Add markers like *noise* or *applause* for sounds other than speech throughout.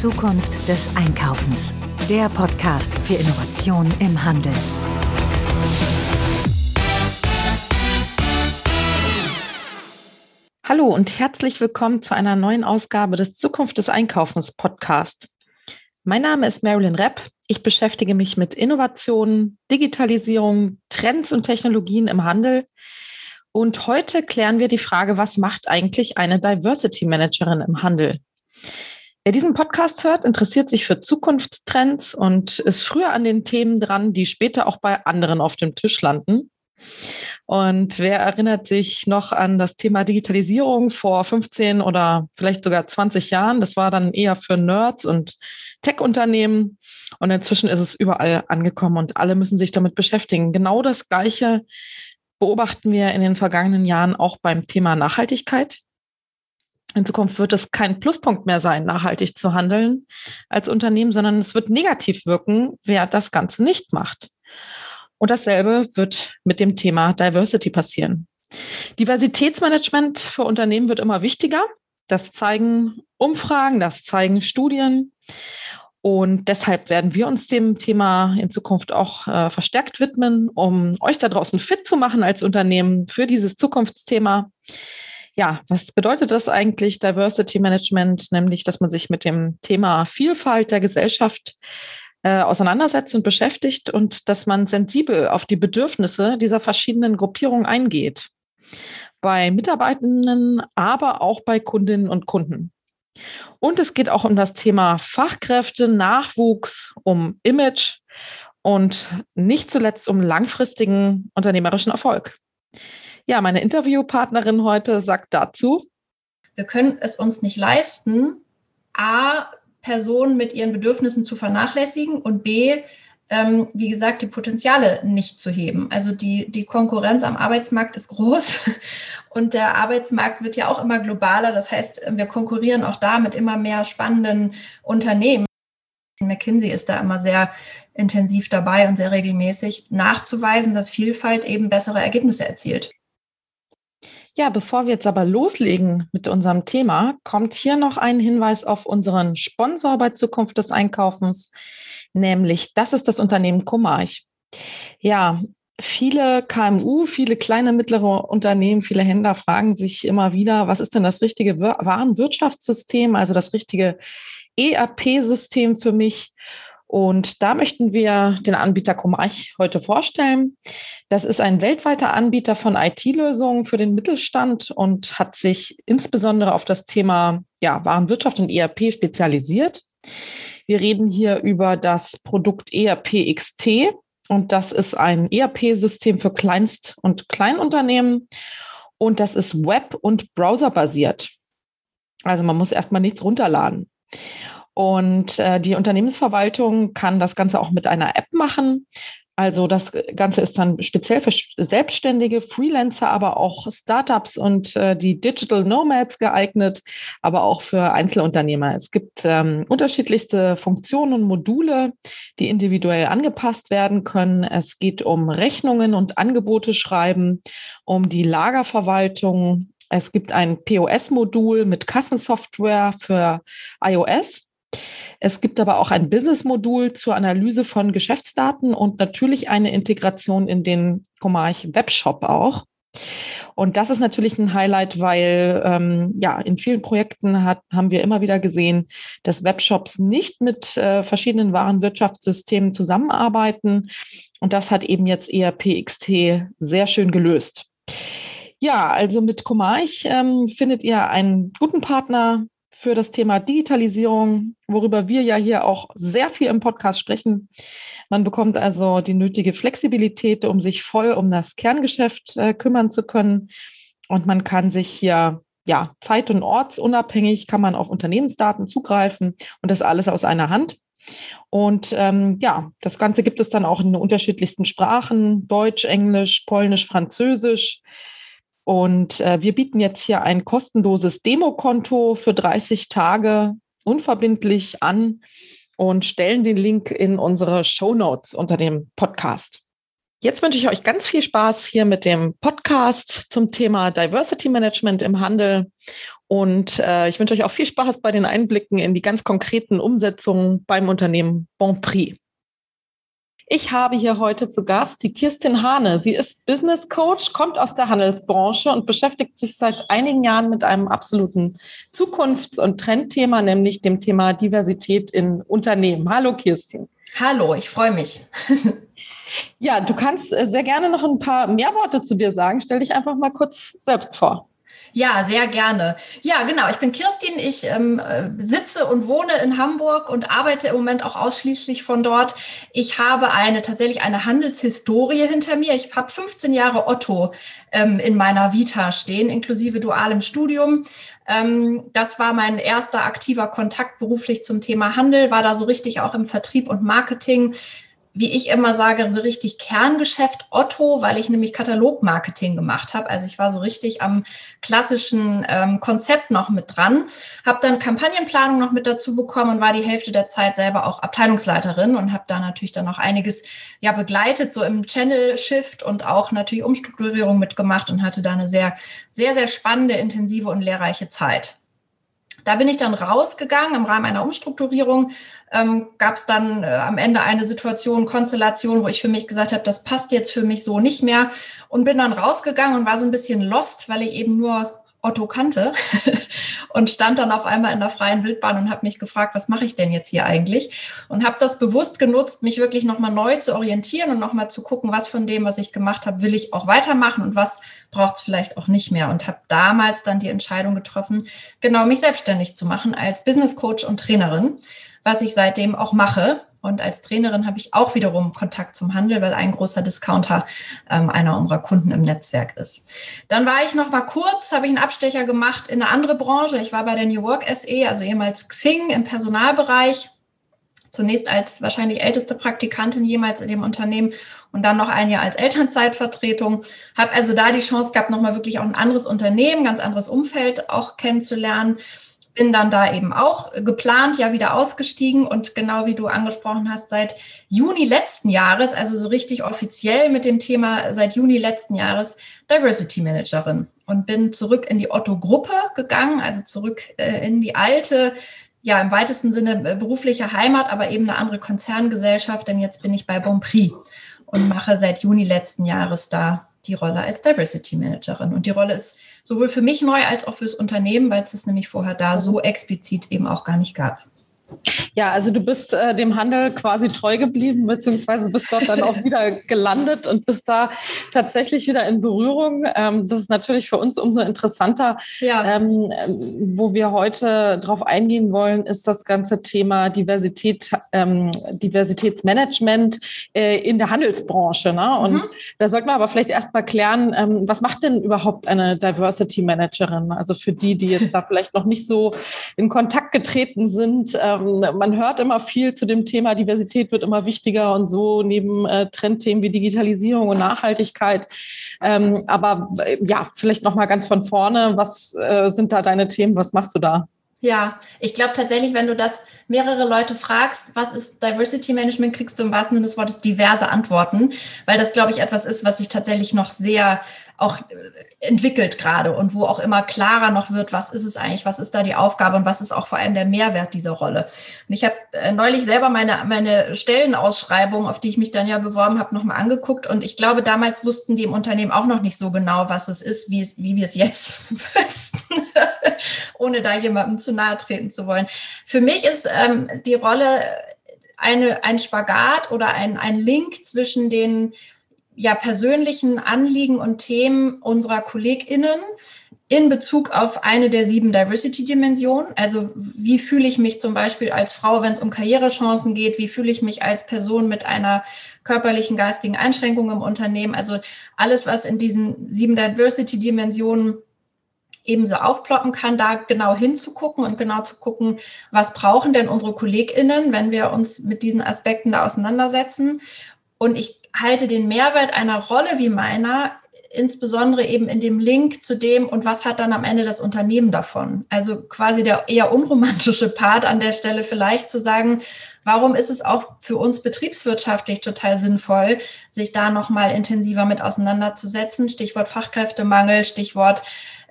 Zukunft des Einkaufens. Der Podcast für Innovation im Handel. Hallo und herzlich willkommen zu einer neuen Ausgabe des Zukunft des Einkaufens Podcast. Mein Name ist Marilyn Repp. Ich beschäftige mich mit Innovationen, Digitalisierung, Trends und Technologien im Handel. Und heute klären wir die Frage, was macht eigentlich eine Diversity Managerin im Handel? Wer diesen Podcast hört, interessiert sich für Zukunftstrends und ist früher an den Themen dran, die später auch bei anderen auf dem Tisch landen. Und wer erinnert sich noch an das Thema Digitalisierung vor 15 oder vielleicht sogar 20 Jahren? Das war dann eher für Nerds und Tech-Unternehmen. Und inzwischen ist es überall angekommen und alle müssen sich damit beschäftigen. Genau das Gleiche beobachten wir in den vergangenen Jahren auch beim Thema Nachhaltigkeit. In Zukunft wird es kein Pluspunkt mehr sein, nachhaltig zu handeln als Unternehmen, sondern es wird negativ wirken, wer das Ganze nicht macht. Und dasselbe wird mit dem Thema Diversity passieren. Diversitätsmanagement für Unternehmen wird immer wichtiger. Das zeigen Umfragen, das zeigen Studien. Und deshalb werden wir uns dem Thema in Zukunft auch äh, verstärkt widmen, um euch da draußen fit zu machen als Unternehmen für dieses Zukunftsthema ja, was bedeutet das eigentlich, Diversity Management? Nämlich, dass man sich mit dem Thema Vielfalt der Gesellschaft äh, auseinandersetzt und beschäftigt und dass man sensibel auf die Bedürfnisse dieser verschiedenen Gruppierungen eingeht. Bei Mitarbeitenden, aber auch bei Kundinnen und Kunden. Und es geht auch um das Thema Fachkräfte, Nachwuchs, um Image und nicht zuletzt um langfristigen unternehmerischen Erfolg. Ja, meine Interviewpartnerin heute sagt dazu. Wir können es uns nicht leisten, A, Personen mit ihren Bedürfnissen zu vernachlässigen und B, ähm, wie gesagt, die Potenziale nicht zu heben. Also die, die Konkurrenz am Arbeitsmarkt ist groß *laughs* und der Arbeitsmarkt wird ja auch immer globaler. Das heißt, wir konkurrieren auch da mit immer mehr spannenden Unternehmen. McKinsey ist da immer sehr intensiv dabei und sehr regelmäßig nachzuweisen, dass Vielfalt eben bessere Ergebnisse erzielt. Ja, bevor wir jetzt aber loslegen mit unserem Thema, kommt hier noch ein Hinweis auf unseren Sponsor bei Zukunft des Einkaufens, nämlich das ist das Unternehmen Comarch. Ja, viele KMU, viele kleine, mittlere Unternehmen, viele Händler fragen sich immer wieder, was ist denn das richtige Warenwirtschaftssystem, also das richtige ERP-System für mich? Und da möchten wir den Anbieter Comarch heute vorstellen. Das ist ein weltweiter Anbieter von IT-Lösungen für den Mittelstand und hat sich insbesondere auf das Thema ja, Warenwirtschaft und ERP spezialisiert. Wir reden hier über das Produkt ERP XT und das ist ein ERP-System für Kleinst- und Kleinunternehmen und das ist web- und browserbasiert. Also man muss erstmal nichts runterladen. Und äh, die Unternehmensverwaltung kann das Ganze auch mit einer App machen. Also das Ganze ist dann speziell für Selbstständige, Freelancer, aber auch Startups und äh, die Digital Nomads geeignet, aber auch für Einzelunternehmer. Es gibt ähm, unterschiedlichste Funktionen und Module, die individuell angepasst werden können. Es geht um Rechnungen und Angebote schreiben, um die Lagerverwaltung. Es gibt ein POS-Modul mit Kassensoftware für iOS es gibt aber auch ein Business-Modul zur Analyse von Geschäftsdaten und natürlich eine Integration in den Comarch Webshop auch. Und das ist natürlich ein Highlight, weil ähm, ja in vielen Projekten hat, haben wir immer wieder gesehen, dass Webshops nicht mit äh, verschiedenen Warenwirtschaftssystemen zusammenarbeiten. Und das hat eben jetzt ERP XT sehr schön gelöst. Ja, also mit Comarch ähm, findet ihr einen guten Partner, für das Thema Digitalisierung, worüber wir ja hier auch sehr viel im Podcast sprechen. Man bekommt also die nötige Flexibilität, um sich voll um das Kerngeschäft äh, kümmern zu können. Und man kann sich hier ja, zeit- und ortsunabhängig kann man auf Unternehmensdaten zugreifen und das alles aus einer Hand. Und ähm, ja, das Ganze gibt es dann auch in unterschiedlichsten Sprachen, Deutsch, Englisch, Polnisch, Französisch. Und äh, wir bieten jetzt hier ein kostenloses Demokonto für 30 Tage unverbindlich an und stellen den Link in unsere Show Notes unter dem Podcast. Jetzt wünsche ich euch ganz viel Spaß hier mit dem Podcast zum Thema Diversity Management im Handel. Und äh, ich wünsche euch auch viel Spaß bei den Einblicken in die ganz konkreten Umsetzungen beim Unternehmen Bonprix. Ich habe hier heute zu Gast die Kirstin Hane. Sie ist Business Coach, kommt aus der Handelsbranche und beschäftigt sich seit einigen Jahren mit einem absoluten Zukunfts- und Trendthema, nämlich dem Thema Diversität in Unternehmen. Hallo Kirstin. Hallo, ich freue mich. *laughs* ja, du kannst äh, sehr gerne noch ein paar mehr Worte zu dir sagen. Stell dich einfach mal kurz selbst vor. Ja, sehr gerne. Ja, genau. Ich bin Kirstin. Ich ähm, sitze und wohne in Hamburg und arbeite im Moment auch ausschließlich von dort. Ich habe eine tatsächlich eine Handelshistorie hinter mir. Ich habe 15 Jahre Otto ähm, in meiner Vita stehen, inklusive dualem Studium. Ähm, das war mein erster aktiver Kontakt beruflich zum Thema Handel, war da so richtig auch im Vertrieb und Marketing wie ich immer sage, so richtig Kerngeschäft Otto, weil ich nämlich Katalogmarketing gemacht habe. Also ich war so richtig am klassischen ähm, Konzept noch mit dran, habe dann Kampagnenplanung noch mit dazu bekommen und war die Hälfte der Zeit selber auch Abteilungsleiterin und habe da natürlich dann noch einiges ja begleitet, so im Channel Shift und auch natürlich Umstrukturierung mitgemacht und hatte da eine sehr, sehr, sehr spannende, intensive und lehrreiche Zeit. Da bin ich dann rausgegangen im Rahmen einer Umstrukturierung. Ähm, Gab es dann äh, am Ende eine Situation, Konstellation, wo ich für mich gesagt habe, das passt jetzt für mich so nicht mehr und bin dann rausgegangen und war so ein bisschen lost, weil ich eben nur Otto kannte *laughs* und stand dann auf einmal in der freien Wildbahn und habe mich gefragt, was mache ich denn jetzt hier eigentlich? Und habe das bewusst genutzt, mich wirklich nochmal neu zu orientieren und nochmal zu gucken, was von dem, was ich gemacht habe, will ich auch weitermachen und was braucht es vielleicht auch nicht mehr. Und habe damals dann die Entscheidung getroffen, genau mich selbstständig zu machen als Business Coach und Trainerin, was ich seitdem auch mache und als Trainerin habe ich auch wiederum Kontakt zum Handel, weil ein großer Discounter ähm, einer unserer Kunden im Netzwerk ist. Dann war ich noch mal kurz, habe ich einen Abstecher gemacht in eine andere Branche. Ich war bei der New Work SE, also ehemals Xing im Personalbereich. Zunächst als wahrscheinlich älteste Praktikantin jemals in dem Unternehmen und dann noch ein Jahr als Elternzeitvertretung. Habe also da die Chance gehabt, nochmal wirklich auch ein anderes Unternehmen, ganz anderes Umfeld auch kennenzulernen bin dann da eben auch geplant, ja wieder ausgestiegen. Und genau wie du angesprochen hast, seit Juni letzten Jahres, also so richtig offiziell mit dem Thema seit Juni letzten Jahres Diversity Managerin. Und bin zurück in die Otto-Gruppe gegangen, also zurück äh, in die alte, ja im weitesten Sinne äh, berufliche Heimat, aber eben eine andere Konzerngesellschaft, denn jetzt bin ich bei Bonprix und mache seit Juni letzten Jahres da die Rolle als Diversity Managerin. Und die Rolle ist sowohl für mich neu als auch fürs Unternehmen, weil es es nämlich vorher da so explizit eben auch gar nicht gab. Ja, also du bist äh, dem Handel quasi treu geblieben, beziehungsweise bist dort dann auch wieder *laughs* gelandet und bist da tatsächlich wieder in Berührung. Ähm, das ist natürlich für uns umso interessanter. Ja. Ähm, wo wir heute drauf eingehen wollen, ist das ganze Thema Diversität, ähm, Diversitätsmanagement äh, in der Handelsbranche. Ne? Und mhm. da sollte man aber vielleicht erst mal klären, ähm, was macht denn überhaupt eine Diversity Managerin? Also für die, die jetzt da *laughs* vielleicht noch nicht so in Kontakt getreten sind, ähm, ähm, man hört immer viel zu dem Thema, Diversität wird immer wichtiger und so neben äh, Trendthemen wie Digitalisierung und Nachhaltigkeit. Ähm, aber äh, ja, vielleicht noch mal ganz von vorne, was äh, sind da deine Themen? Was machst du da? Ja, ich glaube tatsächlich, wenn du das mehrere Leute fragst, was ist Diversity Management, kriegst du im wahrsten Sinne des Wortes diverse Antworten, weil das, glaube ich, etwas ist, was sich tatsächlich noch sehr auch entwickelt gerade und wo auch immer klarer noch wird, was ist es eigentlich, was ist da die Aufgabe und was ist auch vor allem der Mehrwert dieser Rolle. Und ich habe äh, neulich selber meine, meine Stellenausschreibung, auf die ich mich dann ja beworben habe, nochmal angeguckt und ich glaube, damals wussten die im Unternehmen auch noch nicht so genau, was es ist, wie, es, wie wir es jetzt *laughs* wüssten, ohne da jemandem zu nahe treten zu wollen. Für mich ist ähm, die Rolle eine, ein Spagat oder ein, ein Link zwischen den ja, persönlichen Anliegen und Themen unserer KollegInnen in Bezug auf eine der sieben Diversity-Dimensionen. Also wie fühle ich mich zum Beispiel als Frau, wenn es um Karrierechancen geht? Wie fühle ich mich als Person mit einer körperlichen, geistigen Einschränkung im Unternehmen? Also alles, was in diesen sieben Diversity-Dimensionen ebenso aufploppen kann, da genau hinzugucken und genau zu gucken, was brauchen denn unsere KollegInnen, wenn wir uns mit diesen Aspekten da auseinandersetzen. Und ich halte den Mehrwert einer Rolle wie meiner insbesondere eben in dem Link zu dem und was hat dann am Ende das Unternehmen davon? Also quasi der eher unromantische Part an der Stelle vielleicht zu sagen, warum ist es auch für uns betriebswirtschaftlich total sinnvoll, sich da nochmal intensiver mit auseinanderzusetzen? Stichwort Fachkräftemangel, Stichwort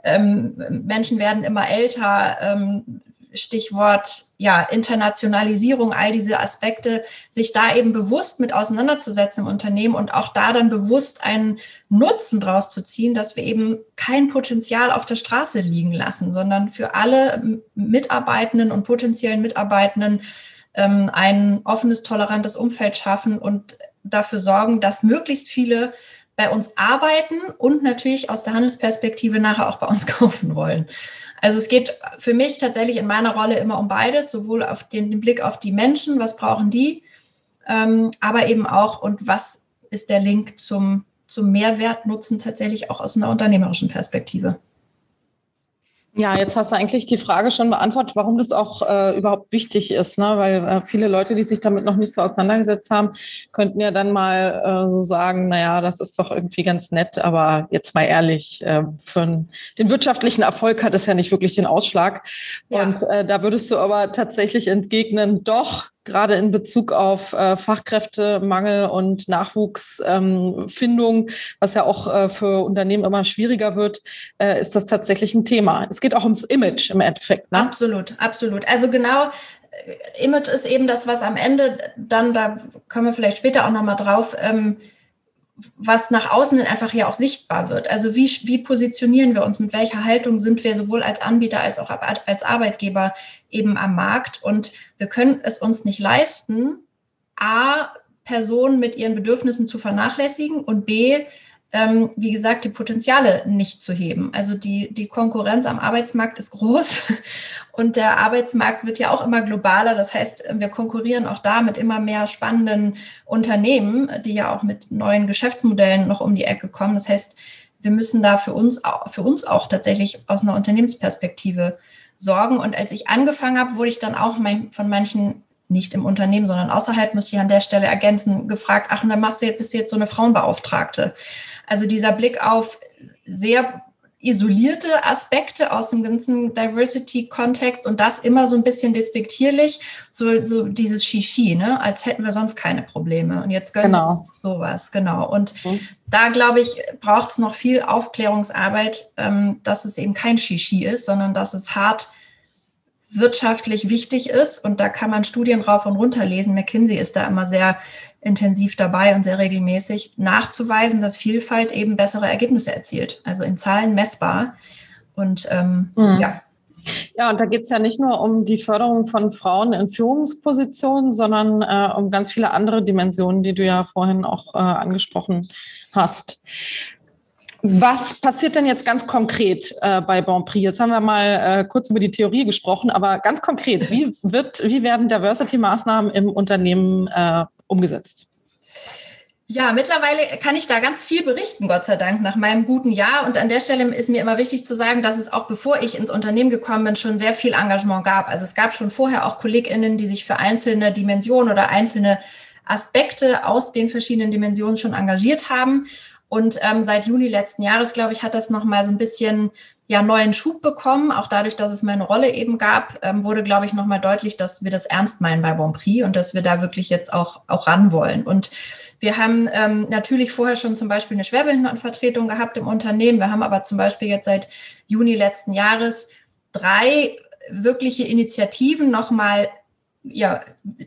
ähm, Menschen werden immer älter, ähm, Stichwort ja, Internationalisierung, all diese Aspekte, sich da eben bewusst mit auseinanderzusetzen im Unternehmen und auch da dann bewusst einen Nutzen draus zu ziehen, dass wir eben kein Potenzial auf der Straße liegen lassen, sondern für alle Mitarbeitenden und potenziellen Mitarbeitenden ähm, ein offenes, tolerantes Umfeld schaffen und dafür sorgen, dass möglichst viele bei uns arbeiten und natürlich aus der Handelsperspektive nachher auch bei uns *laughs* kaufen wollen. Also es geht für mich tatsächlich in meiner Rolle immer um beides, sowohl auf den, den Blick auf die Menschen, was brauchen die, ähm, aber eben auch und was ist der Link zum, zum Mehrwertnutzen tatsächlich auch aus einer unternehmerischen Perspektive. Ja, jetzt hast du eigentlich die Frage schon beantwortet, warum das auch äh, überhaupt wichtig ist, ne? weil äh, viele Leute, die sich damit noch nicht so auseinandergesetzt haben, könnten ja dann mal äh, so sagen, naja, das ist doch irgendwie ganz nett, aber jetzt mal ehrlich, äh, für den wirtschaftlichen Erfolg hat es ja nicht wirklich den Ausschlag. Ja. Und äh, da würdest du aber tatsächlich entgegnen, doch, gerade in Bezug auf äh, Fachkräftemangel und Nachwuchsfindung, ähm, was ja auch äh, für Unternehmen immer schwieriger wird, äh, ist das tatsächlich ein Thema. Es geht auch ums Image im Endeffekt. Ne? Absolut, absolut. Also genau, äh, Image ist eben das, was am Ende dann, da kommen wir vielleicht später auch nochmal drauf, ähm, was nach außen einfach ja auch sichtbar wird. Also wie, wie positionieren wir uns, mit welcher Haltung sind wir sowohl als Anbieter als auch als Arbeitgeber eben am Markt. Und wir können es uns nicht leisten, a, Personen mit ihren Bedürfnissen zu vernachlässigen und b, ähm, wie gesagt, die Potenziale nicht zu heben. Also die, die Konkurrenz am Arbeitsmarkt ist groß *laughs* und der Arbeitsmarkt wird ja auch immer globaler. Das heißt, wir konkurrieren auch da mit immer mehr spannenden Unternehmen, die ja auch mit neuen Geschäftsmodellen noch um die Ecke kommen. Das heißt, wir müssen da für uns, für uns auch tatsächlich aus einer Unternehmensperspektive sorgen. Und als ich angefangen habe, wurde ich dann auch von manchen nicht im Unternehmen, sondern außerhalb, muss ich an der Stelle ergänzen, gefragt, ach, und dann machst du jetzt, bist du jetzt so eine Frauenbeauftragte. Also dieser Blick auf sehr isolierte Aspekte aus dem ganzen Diversity-Kontext und das immer so ein bisschen despektierlich, so, so dieses Shishi, ne? als hätten wir sonst keine Probleme. Und jetzt gönnen genau. sowas, genau. Und mhm. da, glaube ich, braucht es noch viel Aufklärungsarbeit, ähm, dass es eben kein Shishi ist, sondern dass es hart wirtschaftlich wichtig ist. Und da kann man Studien rauf und runter lesen. McKinsey ist da immer sehr intensiv dabei und sehr regelmäßig nachzuweisen, dass Vielfalt eben bessere Ergebnisse erzielt, also in Zahlen messbar. Und ähm, mhm. ja. Ja, und da geht es ja nicht nur um die Förderung von Frauen in Führungspositionen, sondern äh, um ganz viele andere Dimensionen, die du ja vorhin auch äh, angesprochen hast. Was passiert denn jetzt ganz konkret äh, bei Bonprix? Jetzt haben wir mal äh, kurz über die Theorie gesprochen, aber ganz konkret, wie, wird, wie werden Diversity-Maßnahmen im Unternehmen äh, umgesetzt? Ja, mittlerweile kann ich da ganz viel berichten, Gott sei Dank, nach meinem guten Jahr. Und an der Stelle ist mir immer wichtig zu sagen, dass es auch bevor ich ins Unternehmen gekommen bin, schon sehr viel Engagement gab. Also es gab schon vorher auch KollegInnen, die sich für einzelne Dimensionen oder einzelne Aspekte aus den verschiedenen Dimensionen schon engagiert haben. Und ähm, seit Juli letzten Jahres, glaube ich, hat das nochmal so ein bisschen ja neuen Schub bekommen. Auch dadurch, dass es meine Rolle eben gab, ähm, wurde, glaube ich, nochmal deutlich, dass wir das ernst meinen bei Bonprix und dass wir da wirklich jetzt auch, auch ran wollen. Und wir haben ähm, natürlich vorher schon zum Beispiel eine Schwerbehindertenvertretung gehabt im Unternehmen. Wir haben aber zum Beispiel jetzt seit Juni letzten Jahres drei wirkliche Initiativen nochmal ja,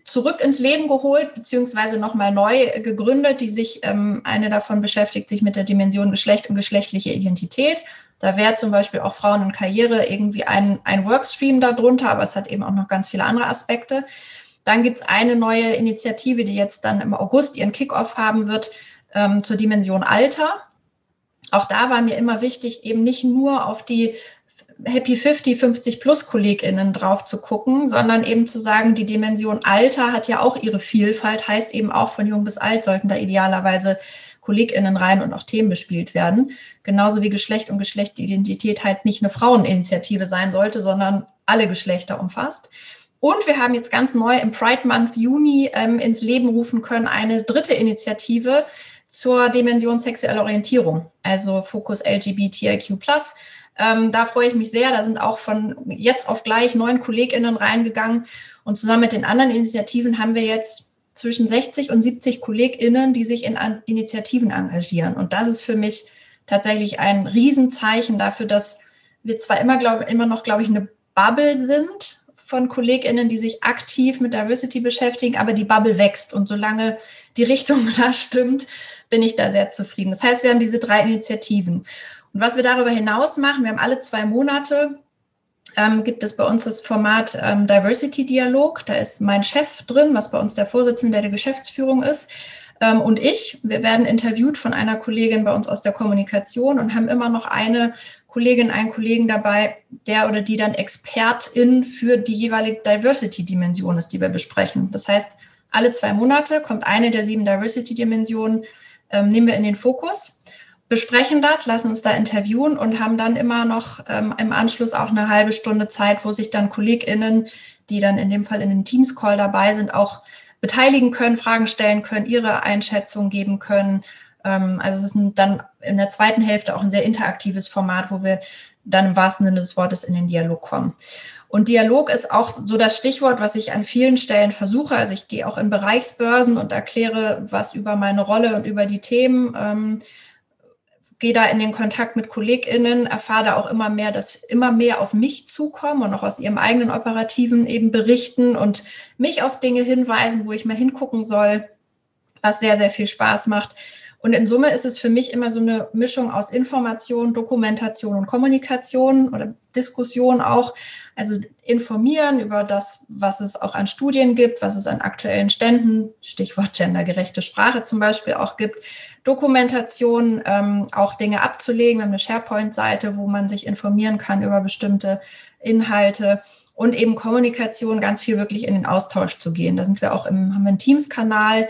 zurück ins Leben geholt, beziehungsweise nochmal neu gegründet, die sich, ähm, eine davon beschäftigt sich mit der Dimension Geschlecht und geschlechtliche Identität. Da wäre zum Beispiel auch Frauen in Karriere irgendwie ein, ein Workstream darunter, aber es hat eben auch noch ganz viele andere Aspekte. Dann gibt es eine neue Initiative, die jetzt dann im August ihren Kickoff haben wird ähm, zur Dimension Alter. Auch da war mir immer wichtig, eben nicht nur auf die Happy 50, 50 plus KollegInnen drauf zu gucken, sondern eben zu sagen, die Dimension Alter hat ja auch ihre Vielfalt, heißt eben auch von jung bis alt sollten da idealerweise KollegInnen rein und auch Themen bespielt werden. Genauso wie Geschlecht und Geschlechtsidentität halt nicht eine Fraueninitiative sein sollte, sondern alle Geschlechter umfasst. Und wir haben jetzt ganz neu im Pride Month Juni ähm, ins Leben rufen können eine dritte Initiative zur Dimension sexuelle Orientierung, also Fokus LGBTIQ+. Ähm, da freue ich mich sehr. Da sind auch von jetzt auf gleich neun KollegInnen reingegangen. Und zusammen mit den anderen Initiativen haben wir jetzt zwischen 60 und 70 KollegInnen, die sich in Initiativen engagieren. Und das ist für mich tatsächlich ein Riesenzeichen dafür, dass wir zwar immer, glaub, immer noch, glaube ich, eine Bubble sind von KollegInnen, die sich aktiv mit Diversity beschäftigen, aber die Bubble wächst. Und solange die Richtung *laughs* da stimmt, bin ich da sehr zufrieden. Das heißt, wir haben diese drei Initiativen. Und was wir darüber hinaus machen, wir haben alle zwei Monate ähm, gibt es bei uns das Format ähm, Diversity Dialog. Da ist mein Chef drin, was bei uns der Vorsitzende der Geschäftsführung ist. Ähm, und ich, wir werden interviewt von einer Kollegin bei uns aus der Kommunikation und haben immer noch eine Kollegin, einen Kollegen dabei, der oder die dann Expertin für die jeweilige Diversity-Dimension ist, die wir besprechen. Das heißt, alle zwei Monate kommt eine der sieben Diversity-Dimensionen, ähm, nehmen wir in den Fokus, besprechen das, lassen uns da interviewen und haben dann immer noch ähm, im Anschluss auch eine halbe Stunde Zeit, wo sich dann KollegInnen, die dann in dem Fall in dem Teams-Call dabei sind, auch beteiligen können, Fragen stellen können, ihre Einschätzung geben können. Ähm, also es ist dann in der zweiten Hälfte auch ein sehr interaktives Format, wo wir dann im wahrsten Sinne des Wortes in den Dialog kommen. Und Dialog ist auch so das Stichwort, was ich an vielen Stellen versuche. Also ich gehe auch in Bereichsbörsen und erkläre was über meine Rolle und über die Themen. Ähm, gehe da in den Kontakt mit KollegInnen, erfahre da auch immer mehr, dass immer mehr auf mich zukommen und auch aus ihrem eigenen Operativen eben berichten und mich auf Dinge hinweisen, wo ich mal hingucken soll, was sehr, sehr viel Spaß macht. Und in Summe ist es für mich immer so eine Mischung aus Information, Dokumentation und Kommunikation oder Diskussion auch. Also informieren über das, was es auch an Studien gibt, was es an aktuellen Ständen, Stichwort gendergerechte Sprache zum Beispiel auch gibt. Dokumentation, ähm, auch Dinge abzulegen. Wir haben eine SharePoint-Seite, wo man sich informieren kann über bestimmte Inhalte und eben Kommunikation, ganz viel wirklich in den Austausch zu gehen. Da sind wir auch im, haben wir einen Teams-Kanal,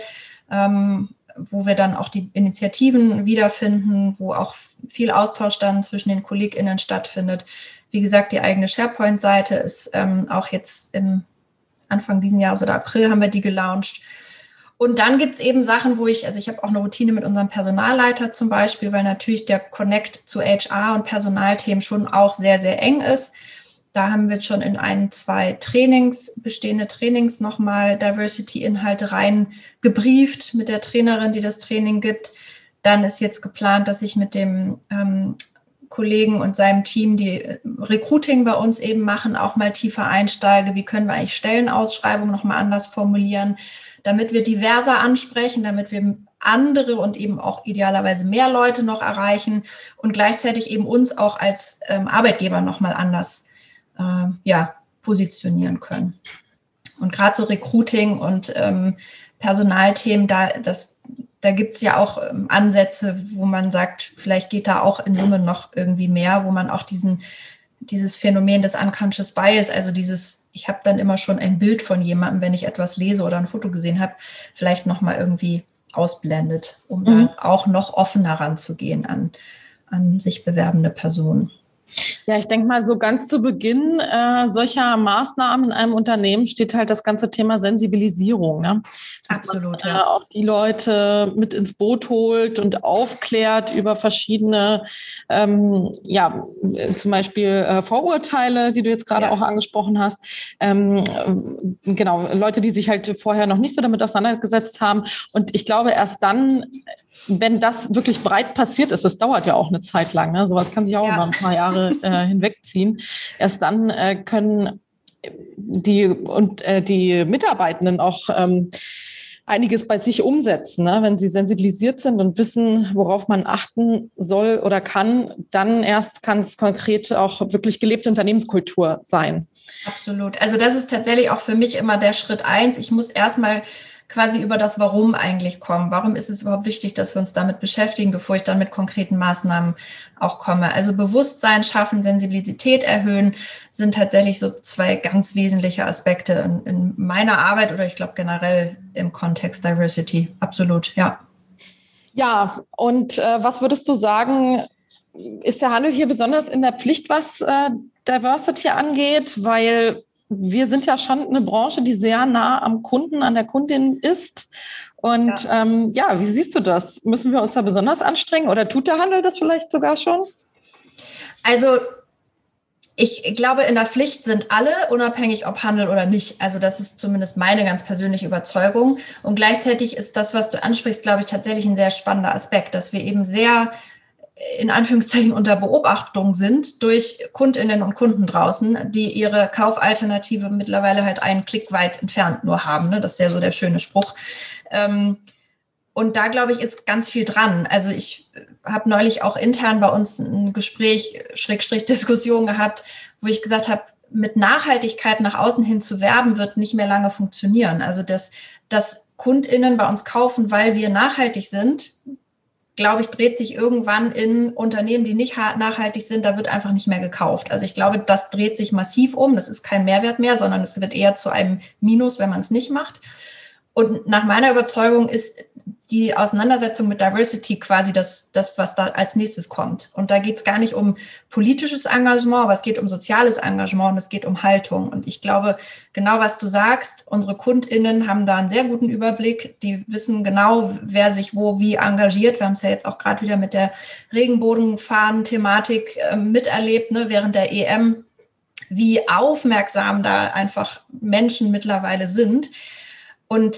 ähm, wo wir dann auch die Initiativen wiederfinden, wo auch viel Austausch dann zwischen den KollegInnen stattfindet. Wie gesagt, die eigene SharePoint-Seite ist ähm, auch jetzt im Anfang diesen Jahres oder April haben wir die gelauncht. Und dann gibt es eben Sachen, wo ich, also ich habe auch eine Routine mit unserem Personalleiter zum Beispiel, weil natürlich der Connect zu HR und Personalthemen schon auch sehr, sehr eng ist. Da haben wir schon in ein, zwei Trainings, bestehende Trainings nochmal Diversity-Inhalte reingebrieft mit der Trainerin, die das Training gibt. Dann ist jetzt geplant, dass ich mit dem ähm, Kollegen und seinem Team, die Recruiting bei uns eben machen, auch mal tiefer einsteige. Wie können wir eigentlich Stellenausschreibungen nochmal anders formulieren, damit wir diverser ansprechen, damit wir andere und eben auch idealerweise mehr Leute noch erreichen und gleichzeitig eben uns auch als ähm, Arbeitgeber nochmal anders äh, ja, positionieren können. Und gerade so Recruiting und ähm, Personalthemen, da, das, da gibt es ja auch ähm, Ansätze, wo man sagt, vielleicht geht da auch in Summe noch irgendwie mehr, wo man auch diesen, dieses Phänomen des Unconscious Bias, also dieses, ich habe dann immer schon ein Bild von jemandem, wenn ich etwas lese oder ein Foto gesehen habe, vielleicht nochmal irgendwie ausblendet, um mhm. dann auch noch offener ranzugehen an, an sich bewerbende Personen. Ja, ich denke mal, so ganz zu Beginn äh, solcher Maßnahmen in einem Unternehmen steht halt das ganze Thema Sensibilisierung. Ne? Absolut. Man, ja. Äh, auch die Leute mit ins Boot holt und aufklärt über verschiedene, ähm, ja, zum Beispiel äh, Vorurteile, die du jetzt gerade ja. auch angesprochen hast. Ähm, genau, Leute, die sich halt vorher noch nicht so damit auseinandergesetzt haben. Und ich glaube, erst dann, wenn das wirklich breit passiert ist, das dauert ja auch eine Zeit lang. Ne? Sowas kann sich auch ja. über ein paar Jahre äh, hinwegziehen. Erst dann äh, können die und äh, die Mitarbeitenden auch ähm, einiges bei sich umsetzen. Ne? Wenn sie sensibilisiert sind und wissen, worauf man achten soll oder kann, dann erst kann es konkret auch wirklich gelebte Unternehmenskultur sein. Absolut. Also das ist tatsächlich auch für mich immer der Schritt eins. Ich muss erstmal quasi über das Warum eigentlich kommen. Warum ist es überhaupt wichtig, dass wir uns damit beschäftigen, bevor ich dann mit konkreten Maßnahmen auch komme? Also Bewusstsein schaffen, Sensibilität erhöhen sind tatsächlich so zwei ganz wesentliche Aspekte in, in meiner Arbeit oder ich glaube generell im Kontext Diversity. Absolut, ja. Ja, und äh, was würdest du sagen, ist der Handel hier besonders in der Pflicht, was äh, Diversity angeht? Weil wir sind ja schon eine Branche, die sehr nah am Kunden, an der Kundin ist. Und ja. Ähm, ja, wie siehst du das? Müssen wir uns da besonders anstrengen oder tut der Handel das vielleicht sogar schon? Also ich glaube, in der Pflicht sind alle, unabhängig ob Handel oder nicht. Also das ist zumindest meine ganz persönliche Überzeugung. Und gleichzeitig ist das, was du ansprichst, glaube ich, tatsächlich ein sehr spannender Aspekt, dass wir eben sehr in Anführungszeichen unter Beobachtung sind durch Kundinnen und Kunden draußen, die ihre Kaufalternative mittlerweile halt einen Klick weit entfernt nur haben. Ne? Das ist ja so der schöne Spruch. Ähm, und da, glaube ich, ist ganz viel dran. Also ich habe neulich auch intern bei uns ein Gespräch, Schrägstrich Diskussion gehabt, wo ich gesagt habe, mit Nachhaltigkeit nach außen hin zu werben, wird nicht mehr lange funktionieren. Also dass, dass KundInnen bei uns kaufen, weil wir nachhaltig sind, glaube ich, dreht sich irgendwann in Unternehmen, die nicht nachhaltig sind, da wird einfach nicht mehr gekauft. Also ich glaube, das dreht sich massiv um. Das ist kein Mehrwert mehr, sondern es wird eher zu einem Minus, wenn man es nicht macht. Und nach meiner Überzeugung ist die Auseinandersetzung mit Diversity quasi das, das was da als nächstes kommt. Und da geht es gar nicht um politisches Engagement, aber es geht um soziales Engagement und es geht um Haltung. Und ich glaube, genau was du sagst, unsere KundInnen haben da einen sehr guten Überblick. Die wissen genau, wer sich wo wie engagiert. Wir haben es ja jetzt auch gerade wieder mit der Regenbogenfahnen-Thematik äh, miterlebt, ne, während der EM, wie aufmerksam da einfach Menschen mittlerweile sind und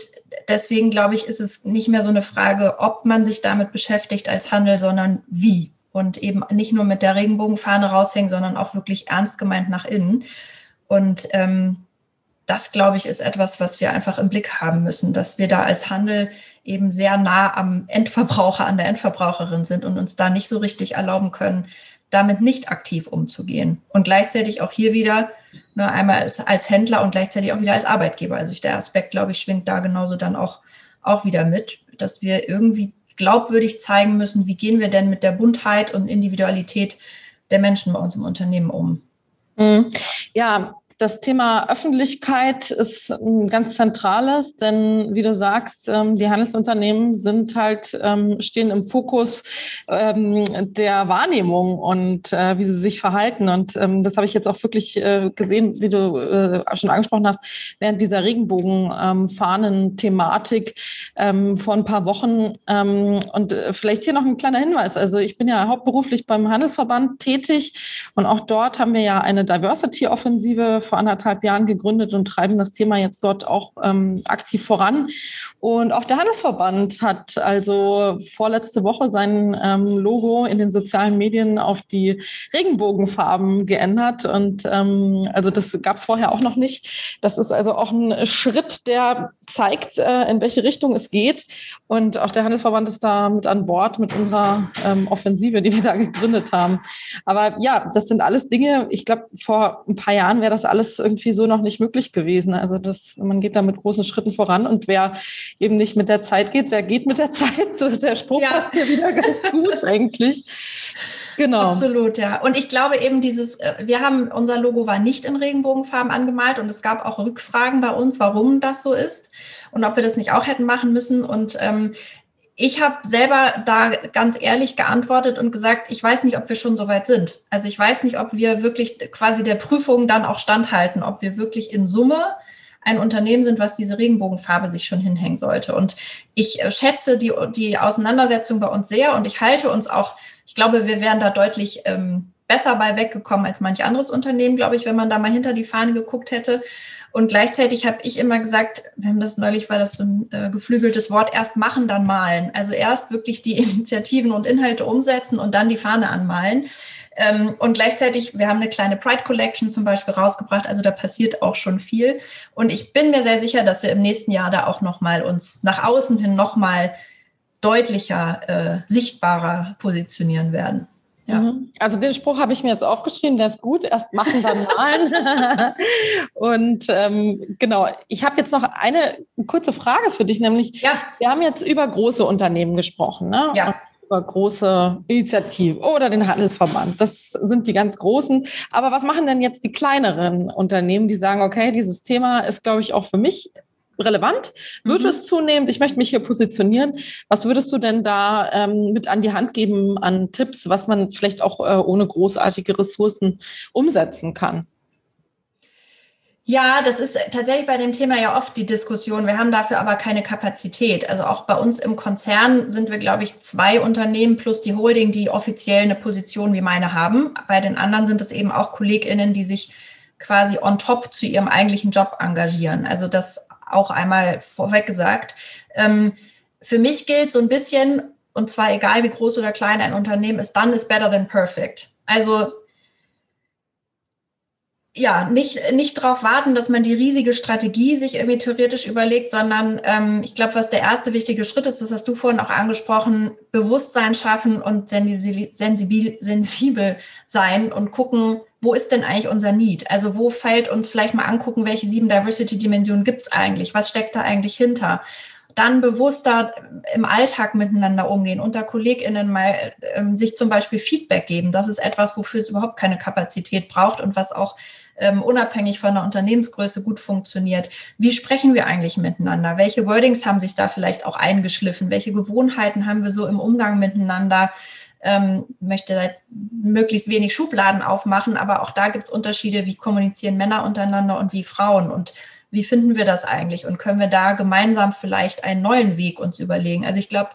deswegen glaube ich, ist es nicht mehr so eine Frage, ob man sich damit beschäftigt als Handel, sondern wie. Und eben nicht nur mit der Regenbogenfahne raushängen, sondern auch wirklich ernst gemeint nach innen. Und ähm, das, glaube ich, ist etwas, was wir einfach im Blick haben müssen, dass wir da als Handel eben sehr nah am Endverbraucher, an der Endverbraucherin sind und uns da nicht so richtig erlauben können, damit nicht aktiv umzugehen. Und gleichzeitig auch hier wieder, ne, einmal als, als Händler und gleichzeitig auch wieder als Arbeitgeber. Also der Aspekt, glaube ich, schwingt da genauso dann auch, auch wieder mit, dass wir irgendwie glaubwürdig zeigen müssen, wie gehen wir denn mit der Buntheit und Individualität der Menschen bei uns im Unternehmen um. Mhm. Ja, das Thema Öffentlichkeit ist ein ganz zentrales, denn wie du sagst, ähm, die Handelsunternehmen sind halt, ähm, stehen im Fokus ähm, der Wahrnehmung und äh, wie sie sich verhalten. Und das habe ich jetzt auch wirklich äh, gesehen, wie du äh, schon angesprochen hast, während dieser Regenbogenfahnen-Thematik vor ein paar Wochen. Und vielleicht hier noch ein kleiner Hinweis. Also ich bin ja hauptberuflich beim Handelsverband tätig und auch dort haben wir ja eine Diversity-Offensive vor anderthalb Jahren gegründet und treiben das Thema jetzt dort auch ähm, aktiv voran. Und auch der Handelsverband hat also vorletzte Woche sein ähm, Logo in den sozialen Medien auf die Regenbogenfarben geändert. Und ähm, also das gab es vorher auch noch nicht. Das ist also auch ein Schritt, der zeigt, äh, in welche Richtung es geht. Und auch der Handelsverband ist da mit an Bord mit unserer ähm, Offensive, die wir da gegründet haben. Aber ja, das sind alles Dinge, ich glaube, vor ein paar Jahren wäre das alles irgendwie so noch nicht möglich gewesen. Also das, man geht da mit großen Schritten voran und wer eben nicht mit der Zeit geht, der geht mit der Zeit. So der Spruch ja. passt hier wieder ganz gut *laughs* eigentlich. Genau. Absolut, ja. Und ich glaube eben dieses, äh, wir haben, unser Logo war nicht in Regenbogenfarben angemalt und es gab auch Rückfragen bei uns, warum das so ist und ob wir das nicht auch hätten machen müssen. Und ähm, ich habe selber da ganz ehrlich geantwortet und gesagt, ich weiß nicht, ob wir schon so weit sind. Also ich weiß nicht, ob wir wirklich quasi der Prüfung dann auch standhalten, ob wir wirklich in Summe ein Unternehmen sind, was diese Regenbogenfarbe sich schon hinhängen sollte. Und ich äh, schätze die, die Auseinandersetzung bei uns sehr und ich halte uns auch, ich glaube, wir wären da deutlich ähm, besser bei weggekommen als manch anderes Unternehmen, glaube ich, wenn man da mal hinter die Fahne geguckt hätte. Und gleichzeitig habe ich immer gesagt, wir haben das neulich war das so ein äh, geflügeltes Wort, erst machen, dann malen. Also erst wirklich die *laughs* Initiativen und Inhalte umsetzen und dann die Fahne anmalen. Ähm, und gleichzeitig, wir haben eine kleine Pride Collection zum Beispiel rausgebracht, also da passiert auch schon viel. Und ich bin mir sehr sicher, dass wir im nächsten Jahr da auch nochmal uns nach außen hin nochmal deutlicher, äh, sichtbarer positionieren werden. Ja. Mhm. Also den Spruch habe ich mir jetzt aufgeschrieben, der ist gut. Erst machen, dann malen. *laughs* und ähm, genau, ich habe jetzt noch eine kurze Frage für dich, nämlich ja. wir haben jetzt über große Unternehmen gesprochen, ne? Ja. Und über große Initiativen oder den Handelsverband. Das sind die ganz großen. Aber was machen denn jetzt die kleineren Unternehmen, die sagen, okay, dieses Thema ist, glaube ich, auch für mich relevant? Wird mhm. es zunehmend? Ich möchte mich hier positionieren. Was würdest du denn da ähm, mit an die Hand geben an Tipps, was man vielleicht auch äh, ohne großartige Ressourcen umsetzen kann? Ja, das ist tatsächlich bei dem Thema ja oft die Diskussion. Wir haben dafür aber keine Kapazität. Also auch bei uns im Konzern sind wir, glaube ich, zwei Unternehmen plus die Holding, die offiziell eine Position wie meine haben. Bei den anderen sind es eben auch KollegInnen, die sich quasi on top zu ihrem eigentlichen Job engagieren. Also das auch einmal vorweg gesagt. Ähm, für mich gilt so ein bisschen, und zwar egal wie groß oder klein ein Unternehmen ist, dann ist better than perfect. Also ja, nicht, nicht darauf warten, dass man die riesige Strategie sich irgendwie theoretisch überlegt, sondern ähm, ich glaube, was der erste wichtige Schritt ist, das hast du vorhin auch angesprochen, Bewusstsein schaffen und sensibil, sensibil, sensibel sein und gucken, wo ist denn eigentlich unser Need? Also wo fällt uns vielleicht mal angucken, welche sieben Diversity-Dimensionen gibt es eigentlich? Was steckt da eigentlich hinter? Dann bewusster im Alltag miteinander umgehen, unter KollegInnen mal ähm, sich zum Beispiel Feedback geben. Das ist etwas, wofür es überhaupt keine Kapazität braucht und was auch ähm, unabhängig von der Unternehmensgröße gut funktioniert. Wie sprechen wir eigentlich miteinander? Welche Wordings haben sich da vielleicht auch eingeschliffen? Welche Gewohnheiten haben wir so im Umgang miteinander? Ähm, möchte da jetzt möglichst wenig Schubladen aufmachen, aber auch da gibt es Unterschiede, wie kommunizieren Männer untereinander und wie Frauen und wie finden wir das eigentlich und können wir da gemeinsam vielleicht einen neuen Weg uns überlegen? Also ich glaube,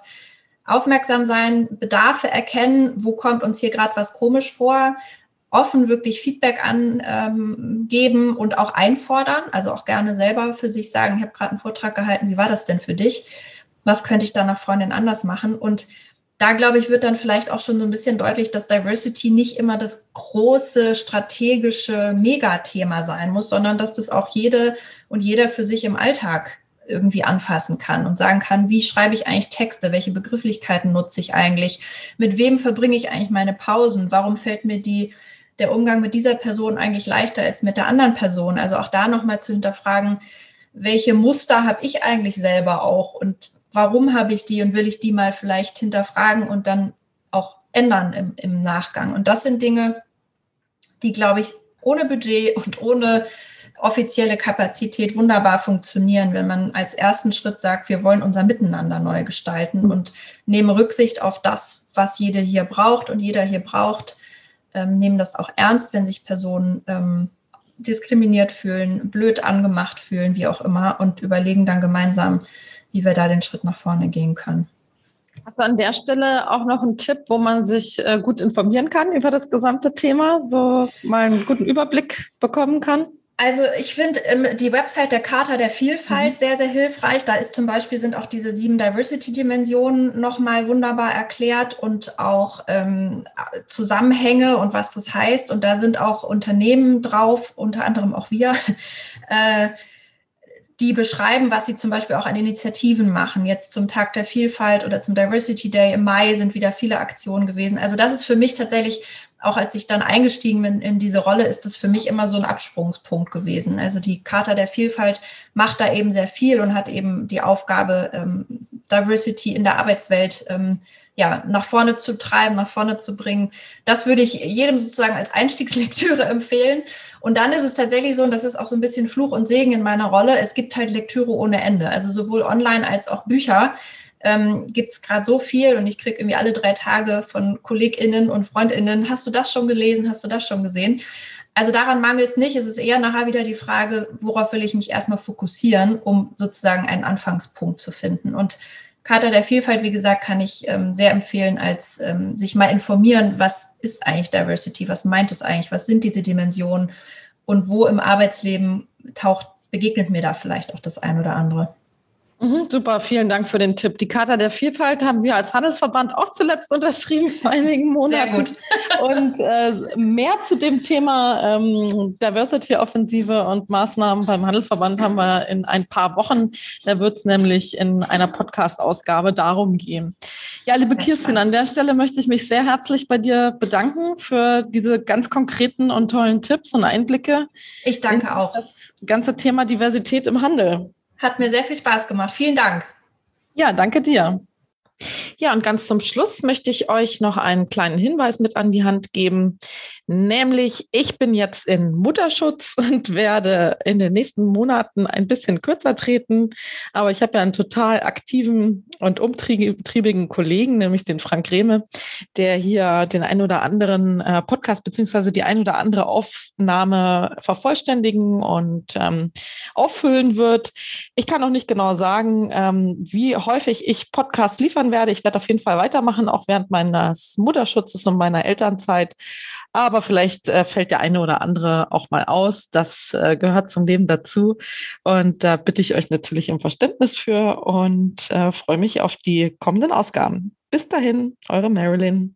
aufmerksam sein, Bedarfe erkennen, wo kommt uns hier gerade was komisch vor, offen wirklich Feedback angeben ähm, und auch einfordern, also auch gerne selber für sich sagen, ich habe gerade einen Vortrag gehalten, wie war das denn für dich? Was könnte ich da nach Freundin anders machen? Und da glaube ich, wird dann vielleicht auch schon so ein bisschen deutlich, dass Diversity nicht immer das große strategische Megathema sein muss, sondern dass das auch jede und jeder für sich im Alltag irgendwie anfassen kann und sagen kann, wie schreibe ich eigentlich Texte, welche Begrifflichkeiten nutze ich eigentlich, mit wem verbringe ich eigentlich meine Pausen, warum fällt mir die der Umgang mit dieser Person eigentlich leichter als mit der anderen Person. Also auch da nochmal zu hinterfragen, welche Muster habe ich eigentlich selber auch und warum habe ich die und will ich die mal vielleicht hinterfragen und dann auch ändern im, im Nachgang. Und das sind Dinge, die, glaube ich, ohne Budget und ohne offizielle Kapazität wunderbar funktionieren, wenn man als ersten Schritt sagt, wir wollen unser Miteinander neu gestalten und nehmen Rücksicht auf das, was jede hier braucht und jeder hier braucht ähm, nehmen das auch ernst, wenn sich Personen ähm, diskriminiert fühlen, blöd angemacht fühlen, wie auch immer, und überlegen dann gemeinsam, wie wir da den Schritt nach vorne gehen können. Hast du an der Stelle auch noch einen Tipp, wo man sich äh, gut informieren kann über das gesamte Thema, so mal einen guten Überblick bekommen kann? Also ich finde ähm, die Website der Charta der Vielfalt mhm. sehr, sehr hilfreich. Da ist zum Beispiel sind auch diese sieben Diversity-Dimensionen nochmal wunderbar erklärt und auch ähm, Zusammenhänge und was das heißt. Und da sind auch Unternehmen drauf, unter anderem auch wir, *laughs* äh, die beschreiben, was sie zum Beispiel auch an Initiativen machen. Jetzt zum Tag der Vielfalt oder zum Diversity Day im Mai sind wieder viele Aktionen gewesen. Also das ist für mich tatsächlich auch als ich dann eingestiegen bin in diese Rolle, ist es für mich immer so ein Absprungspunkt gewesen. Also die Charta der Vielfalt macht da eben sehr viel und hat eben die Aufgabe, ähm, Diversity in der Arbeitswelt ähm, ja, nach vorne zu treiben, nach vorne zu bringen. Das würde ich jedem sozusagen als Einstiegslektüre *laughs* empfehlen. Und dann ist es tatsächlich so, und das ist auch so ein bisschen Fluch und Segen in meiner Rolle, es gibt halt Lektüre ohne Ende. Also sowohl online als auch Bücher ähm, gibt es gerade so viel und ich kriege irgendwie alle drei Tage von KollegInnen und FreundInnen, hast du das schon gelesen, hast du das schon gesehen? Also daran mangelt es nicht. Es ist eher nachher wieder die Frage, worauf will ich mich erstmal fokussieren, um sozusagen einen Anfangspunkt zu finden. Und Charta der Vielfalt, wie gesagt, kann ich ähm, sehr empfehlen, als ähm, sich mal informieren, was ist eigentlich Diversity, was meint es eigentlich, was sind diese Dimensionen? Und wo im Arbeitsleben taucht, begegnet mir da vielleicht auch das ein oder andere. Mhm, super, vielen Dank für den Tipp. Die Charta der Vielfalt haben wir als Handelsverband auch zuletzt *laughs* unterschrieben vor einigen Monaten. Sehr gut. und äh, mehr zu dem Thema ähm, Diversity-Offensive und Maßnahmen beim Handelsverband haben wir in ein paar Wochen. Da wird es nämlich in einer Podcast-Ausgabe darum gehen. Ja, liebe Kirsten, an der Stelle möchte ich mich sehr herzlich bei dir bedanken für diese ganz konkreten und tollen Tipps und Einblicke. Ich danke auch. Das ganze Thema Diversität im Handel. Hat mir sehr viel Spaß gemacht. Vielen Dank. Ja, danke dir. Ja, und ganz zum Schluss möchte ich euch noch einen kleinen Hinweis mit an die Hand geben. Nämlich, ich bin jetzt in Mutterschutz *laughs* und werde in den nächsten Monaten ein bisschen kürzer treten. Aber ich habe ja einen total aktiven und umtriebigen Kollegen, nämlich den Frank Rehme, der hier den ein oder anderen äh, Podcast beziehungsweise die ein oder andere Aufnahme vervollständigen und ähm, auffüllen wird. Ich kann auch nicht genau sagen, ähm, wie häufig ich Podcasts liefern werde. Ich werde auf jeden Fall weitermachen, auch während meines Mutterschutzes und meiner Elternzeit. Aber vielleicht äh, fällt der eine oder andere auch mal aus. Das äh, gehört zum Leben dazu. Und da bitte ich euch natürlich um Verständnis für und äh, freue mich auf die kommenden Ausgaben. Bis dahin, eure Marilyn.